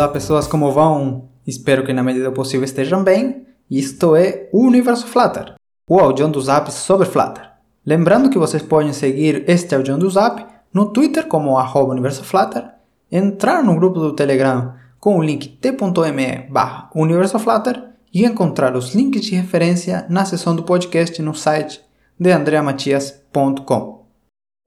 Olá pessoas, como vão? Espero que na medida possível estejam bem. Isto é o Universo Flutter, o audião dos apps sobre Flutter. Lembrando que vocês podem seguir este audião do Zap no Twitter como arroba Universo Flutter, entrar no grupo do Telegram com o link t.me barra Universo Flutter e encontrar os links de referência na seção do podcast no site de andreamatias.com.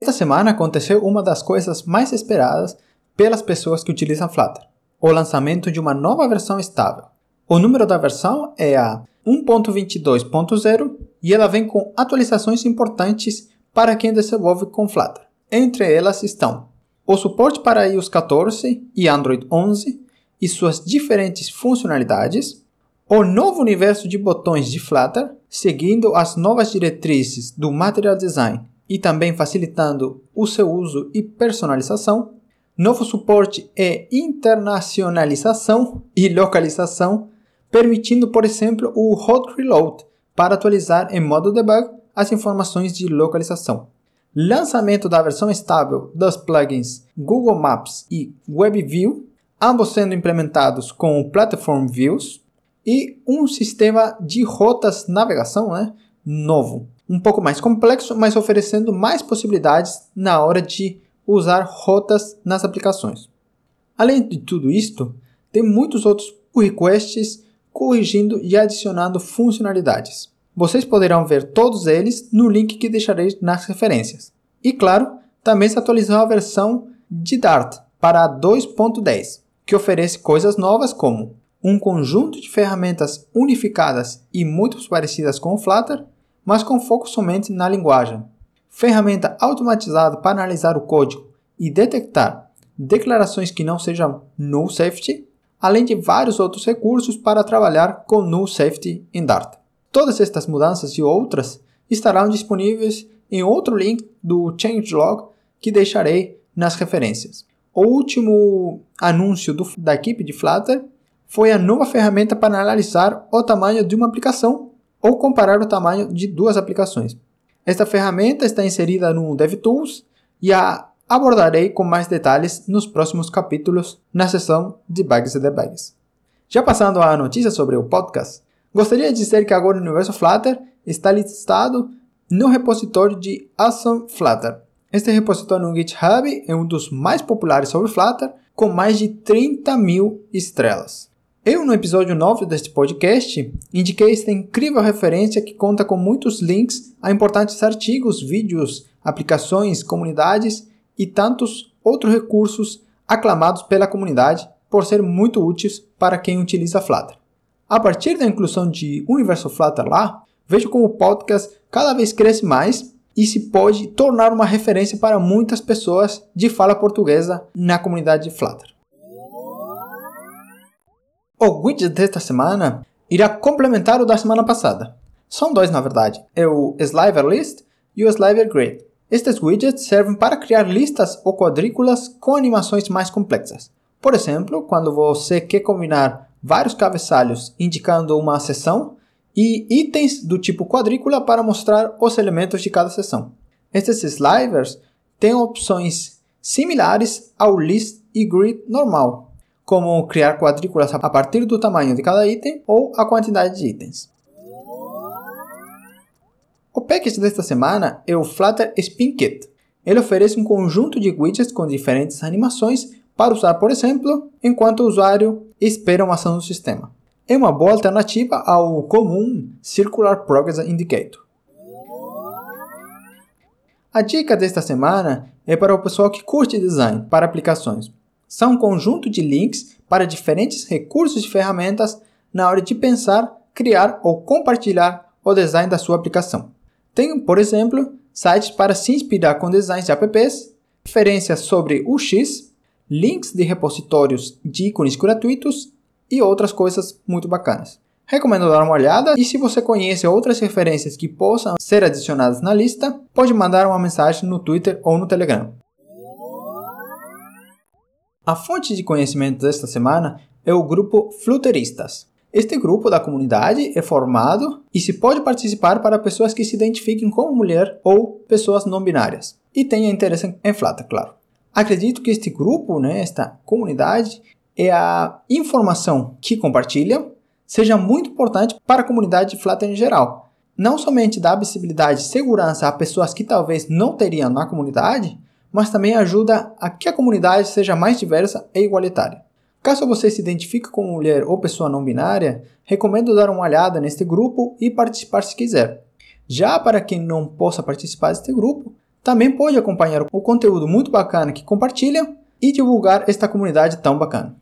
Esta semana aconteceu uma das coisas mais esperadas pelas pessoas que utilizam Flutter o lançamento de uma nova versão estável. O número da versão é a 1.22.0 e ela vem com atualizações importantes para quem desenvolve com Flutter. Entre elas estão o suporte para iOS 14 e Android 11 e suas diferentes funcionalidades, o novo universo de botões de Flutter, seguindo as novas diretrizes do Material Design e também facilitando o seu uso e personalização, Novo suporte é internacionalização e localização, permitindo, por exemplo, o hot reload para atualizar em modo debug as informações de localização. Lançamento da versão estável dos plugins Google Maps e WebView, ambos sendo implementados com o Platform Views, e um sistema de rotas navegação né, novo, um pouco mais complexo, mas oferecendo mais possibilidades na hora de usar rotas nas aplicações. Além de tudo isto, tem muitos outros pull requests corrigindo e adicionando funcionalidades. Vocês poderão ver todos eles no link que deixarei nas referências. E claro, também se atualizou a versão de Dart para 2.10, que oferece coisas novas como um conjunto de ferramentas unificadas e muito parecidas com o Flutter, mas com foco somente na linguagem, ferramenta automatizada para analisar o código e detectar declarações que não sejam null safety, além de vários outros recursos para trabalhar com null safety em Dart. Todas estas mudanças e outras estarão disponíveis em outro link do changelog que deixarei nas referências. O último anúncio do, da equipe de Flutter foi a nova ferramenta para analisar o tamanho de uma aplicação ou comparar o tamanho de duas aplicações. Esta ferramenta está inserida no DevTools e a abordarei com mais detalhes nos próximos capítulos na seção de Bugs e Debugs. Já passando à notícia sobre o podcast, gostaria de dizer que agora o Universo Flutter está listado no repositório de Awesome Flutter. Este repositório no GitHub é um dos mais populares sobre Flutter, com mais de 30 mil estrelas. Eu, no episódio 9 deste podcast, indiquei esta incrível referência que conta com muitos links a importantes artigos, vídeos, aplicações, comunidades e tantos outros recursos aclamados pela comunidade por ser muito úteis para quem utiliza Flutter. A partir da inclusão de Universo Flutter lá, vejo como o podcast cada vez cresce mais e se pode tornar uma referência para muitas pessoas de fala portuguesa na comunidade de Flutter. O widget desta semana irá complementar o da semana passada. São dois, na verdade. É o Sliver List e o Sliver Grid. Estes widgets servem para criar listas ou quadrículas com animações mais complexas. Por exemplo, quando você quer combinar vários cabeçalhos indicando uma seção e itens do tipo quadrícula para mostrar os elementos de cada seção. Estes slivers têm opções similares ao list e grid normal, como criar quadrículas a partir do tamanho de cada item ou a quantidade de itens. O package desta semana é o Flutter Spin Kit. Ele oferece um conjunto de widgets com diferentes animações para usar, por exemplo, enquanto o usuário espera uma ação do sistema. É uma boa alternativa ao comum Circular Progress Indicator. A dica desta semana é para o pessoal que curte design para aplicações são um conjunto de links para diferentes recursos e ferramentas na hora de pensar, criar ou compartilhar o design da sua aplicação. Tenho, por exemplo, sites para se inspirar com designs de apps, referências sobre o X, links de repositórios de ícones gratuitos e outras coisas muito bacanas. Recomendo dar uma olhada e se você conhece outras referências que possam ser adicionadas na lista, pode mandar uma mensagem no Twitter ou no Telegram. A fonte de conhecimento desta semana é o grupo Fluteristas. Este grupo da comunidade é formado e se pode participar para pessoas que se identifiquem como mulher ou pessoas não binárias e tenham interesse em Flutter, claro. Acredito que este grupo, né, esta comunidade, é a informação que compartilham seja muito importante para a comunidade de Flutter em geral. Não somente dá visibilidade e segurança a pessoas que talvez não teriam na comunidade, mas também ajuda a que a comunidade seja mais diversa e igualitária. Caso você se identifique como mulher ou pessoa não binária, recomendo dar uma olhada neste grupo e participar se quiser. Já para quem não possa participar deste grupo, também pode acompanhar o conteúdo muito bacana que compartilham e divulgar esta comunidade tão bacana.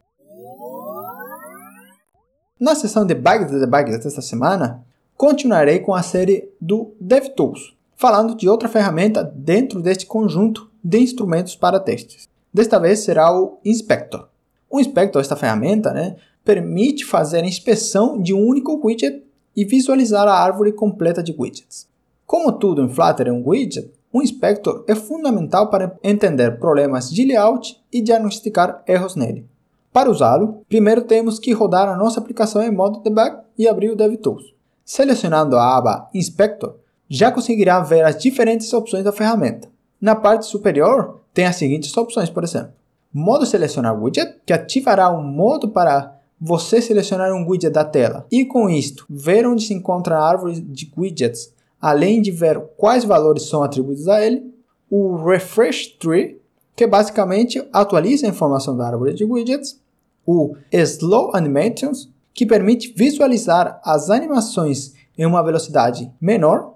Na sessão de Bugs de Debugs desta semana, continuarei com a série do DevTools, falando de outra ferramenta dentro deste conjunto de instrumentos para testes. Desta vez será o Inspector. O Inspector, esta ferramenta, né, permite fazer a inspeção de um único widget e visualizar a árvore completa de widgets. Como tudo em Flutter é um widget, o Inspector é fundamental para entender problemas de layout e diagnosticar erros nele. Para usá-lo, primeiro temos que rodar a nossa aplicação em modo debug e abrir o DevTools. Selecionando a aba Inspector, já conseguirá ver as diferentes opções da ferramenta. Na parte superior, tem as seguintes opções, por exemplo. Modo selecionar widget, que ativará um modo para você selecionar um widget da tela e com isto ver onde se encontra a árvore de widgets, além de ver quais valores são atribuídos a ele. O Refresh Tree, que basicamente atualiza a informação da árvore de widgets o Slow Animations, que permite visualizar as animações em uma velocidade menor,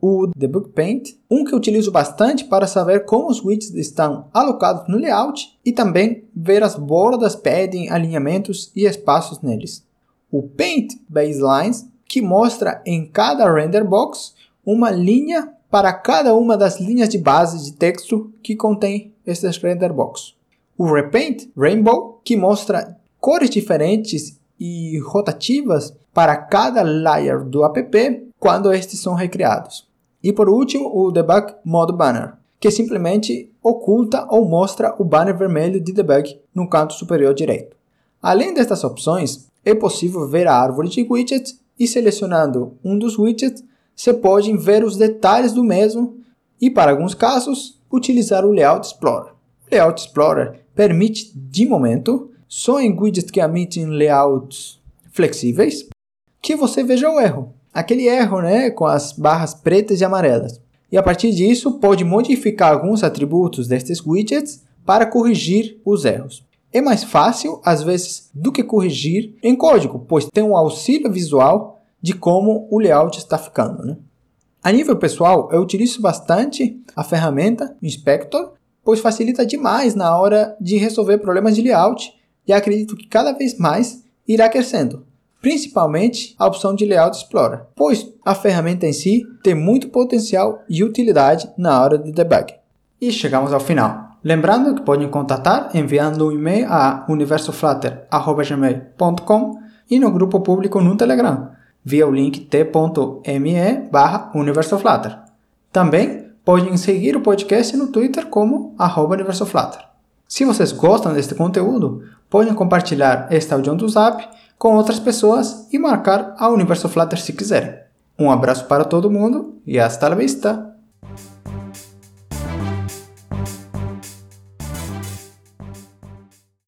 o Debug Paint, um que utilizo bastante para saber como os widgets estão alocados no layout e também ver as bordas, padding, alinhamentos e espaços neles. O Paint Baselines, que mostra em cada render box uma linha para cada uma das linhas de base de texto que contém esses render box o Repaint Rainbow, que mostra cores diferentes e rotativas para cada layer do app quando estes são recriados. E por último, o Debug Mode Banner, que simplesmente oculta ou mostra o banner vermelho de debug no canto superior direito. Além destas opções, é possível ver a árvore de widgets e selecionando um dos widgets, você pode ver os detalhes do mesmo e, para alguns casos, utilizar o Layout Explorer. O Layout Explorer permite, de momento, só em widgets que emitem layouts flexíveis, que você veja o erro. Aquele erro né, com as barras pretas e amarelas. E a partir disso, pode modificar alguns atributos destes widgets para corrigir os erros. É mais fácil, às vezes, do que corrigir em código, pois tem um auxílio visual de como o layout está ficando. Né? A nível pessoal, eu utilizo bastante a ferramenta Inspector pois facilita demais na hora de resolver problemas de layout e acredito que cada vez mais irá crescendo, principalmente a opção de Layout Explorer, pois a ferramenta em si tem muito potencial e utilidade na hora de debug. E chegamos ao final. Lembrando que podem contatar enviando um e-mail a universoflutter.gmail.com e no grupo público no Telegram, via o link t.me barra universoflutter. Também podem seguir o podcast no Twitter como @universoflutter. Se vocês gostam deste conteúdo, podem compartilhar este áudio do Zap com outras pessoas e marcar a Universo Flutter se quiserem. Um abraço para todo mundo e hasta la vista!